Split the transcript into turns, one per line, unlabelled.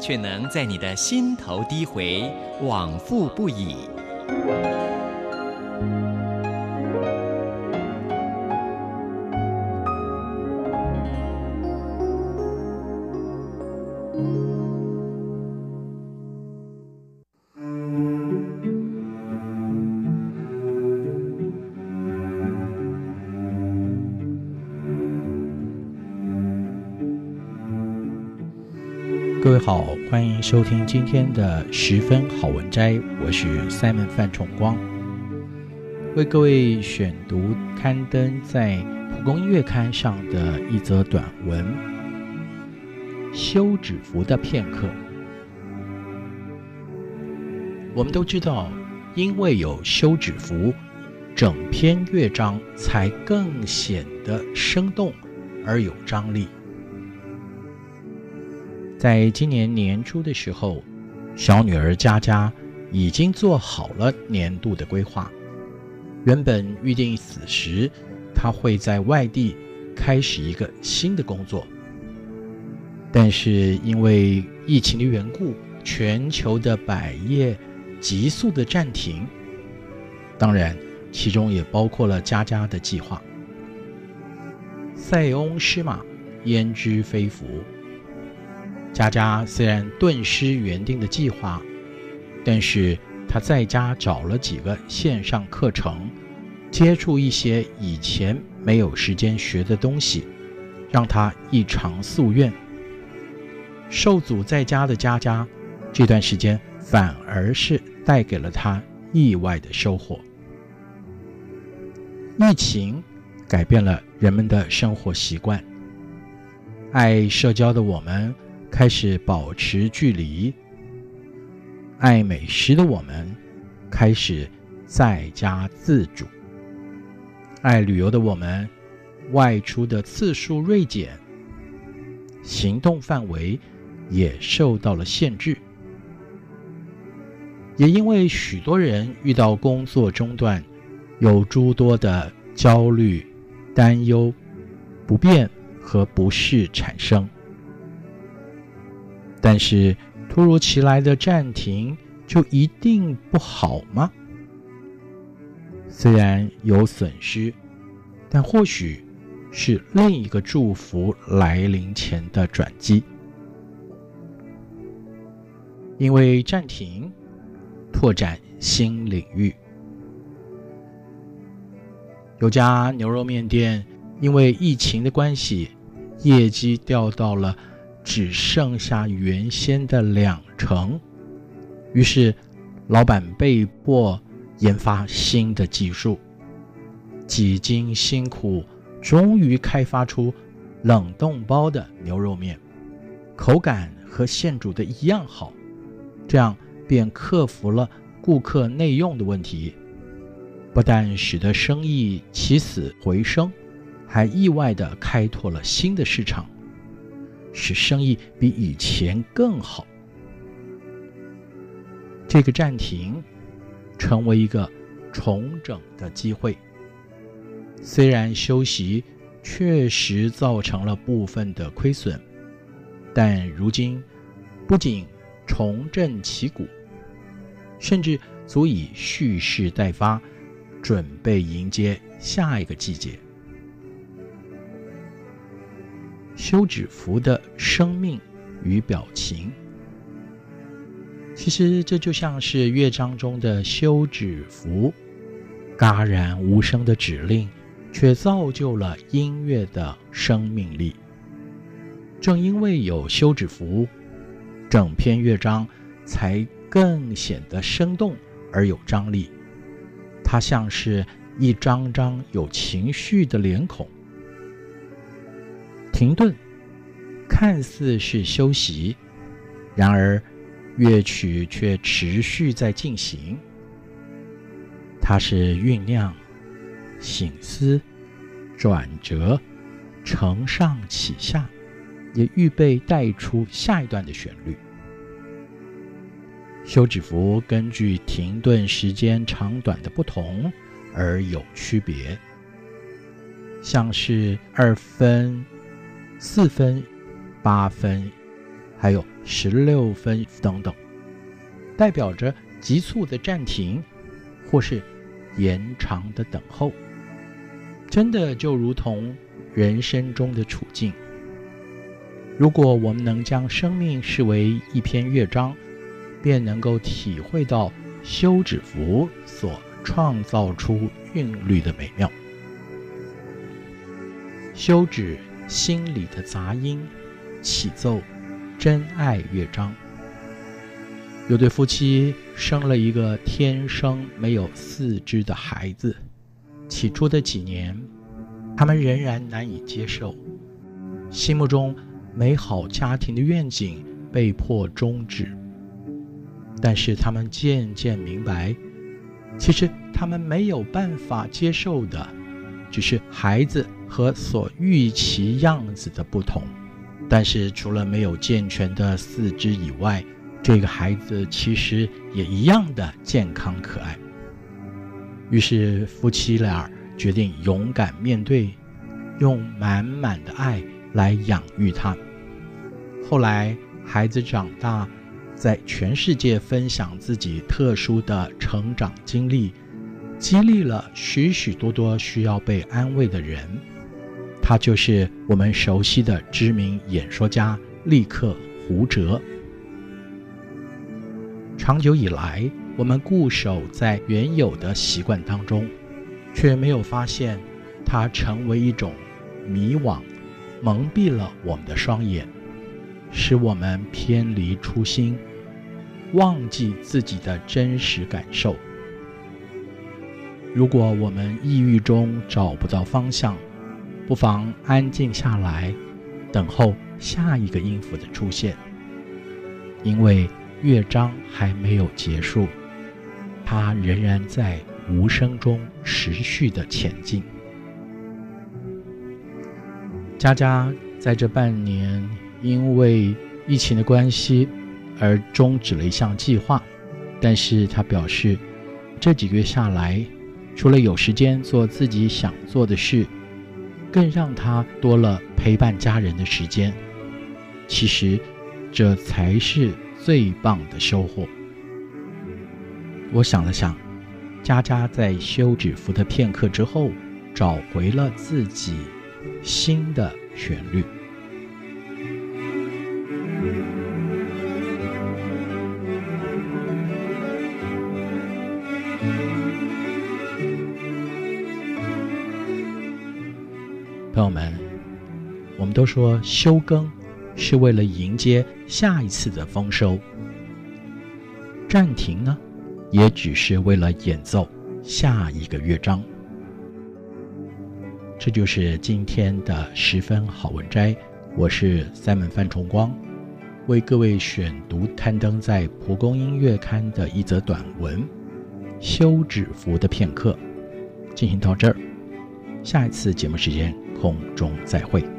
却能在你的心头低回，往复不已。
各位好，欢迎收听今天的十分好文摘，我是 Simon 范崇光，为各位选读刊登在《蒲公英月刊》上的一则短文《休止符的片刻》。我们都知道，因为有休止符，整篇乐章才更显得生动而有张力。在今年年初的时候，小女儿佳佳已经做好了年度的规划。原本预定此时，她会在外地开始一个新的工作。但是因为疫情的缘故，全球的百业急速的暂停，当然其中也包括了佳佳的计划。塞翁失马，焉知非福。佳佳虽然顿失原定的计划，但是她在家找了几个线上课程，接触一些以前没有时间学的东西，让她一偿夙愿。受阻在家的佳佳，这段时间反而是带给了她意外的收获。疫情改变了人们的生活习惯，爱社交的我们。开始保持距离，爱美食的我们开始在家自主，爱旅游的我们外出的次数锐减，行动范围也受到了限制。也因为许多人遇到工作中断，有诸多的焦虑、担忧、不便和不适产生。但是，突如其来的暂停就一定不好吗？虽然有损失，但或许是另一个祝福来临前的转机。因为暂停，拓展新领域。有家牛肉面店因为疫情的关系，业绩掉到了。只剩下原先的两成，于是老板被迫研发新的技术，几经辛苦，终于开发出冷冻包的牛肉面，口感和现煮的一样好，这样便克服了顾客内用的问题，不但使得生意起死回生，还意外地开拓了新的市场。使生意比以前更好。这个暂停成为一个重整的机会。虽然休息确实造成了部分的亏损，但如今不仅重振旗鼓，甚至足以蓄势待发，准备迎接下一个季节。休止符的生命与表情，其实这就像是乐章中的休止符，戛然无声的指令，却造就了音乐的生命力。正因为有休止符，整篇乐章才更显得生动而有张力。它像是一张张有情绪的脸孔。停顿，看似是休息，然而乐曲却持续在进行。它是酝酿、醒思、转折、承上启下，也预备带出下一段的旋律。休止符根据停顿时间长短的不同而有区别，像是二分、四分、八分，还有十六分等等，代表着急促的暂停，或是延长的等候。真的就如同人生中的处境，如果我们能将生命视为一篇乐章。便能够体会到休止符所创造出韵律的美妙。休止心里的杂音，启奏真爱乐章。有对夫妻生了一个天生没有四肢的孩子，起初的几年，他们仍然难以接受，心目中美好家庭的愿景被迫终止。但是他们渐渐明白，其实他们没有办法接受的，只是孩子和所预期样子的不同。但是除了没有健全的四肢以外，这个孩子其实也一样的健康可爱。于是夫妻俩决定勇敢面对，用满满的爱来养育他。后来孩子长大，在全世界分享自己特殊的成长经历，激励了许许多多需要被安慰的人。他就是我们熟悉的知名演说家立克胡哲。长久以来，我们固守在原有的习惯当中，却没有发现它成为一种迷惘，蒙蔽了我们的双眼，使我们偏离初心。忘记自己的真实感受。如果我们抑郁中找不到方向，不妨安静下来，等候下一个音符的出现。因为乐章还没有结束，它仍然在无声中持续的前进。佳佳在这半年因为疫情的关系，而终止了一项计划，但是他表示，这几个月下来，除了有时间做自己想做的事，更让他多了陪伴家人的时间。其实，这才是最棒的收获。我想了想，佳佳在休止符的片刻之后，找回了自己新的旋律。朋友们，我们都说休耕是为了迎接下一次的丰收，暂停呢，也只是为了演奏下一个乐章。这就是今天的十分好文摘，我是 Simon 范崇光，为各位选读刊登在蒲公英月刊的一则短文《休止符的片刻》，进行到这儿，下一次节目时间。空中再会。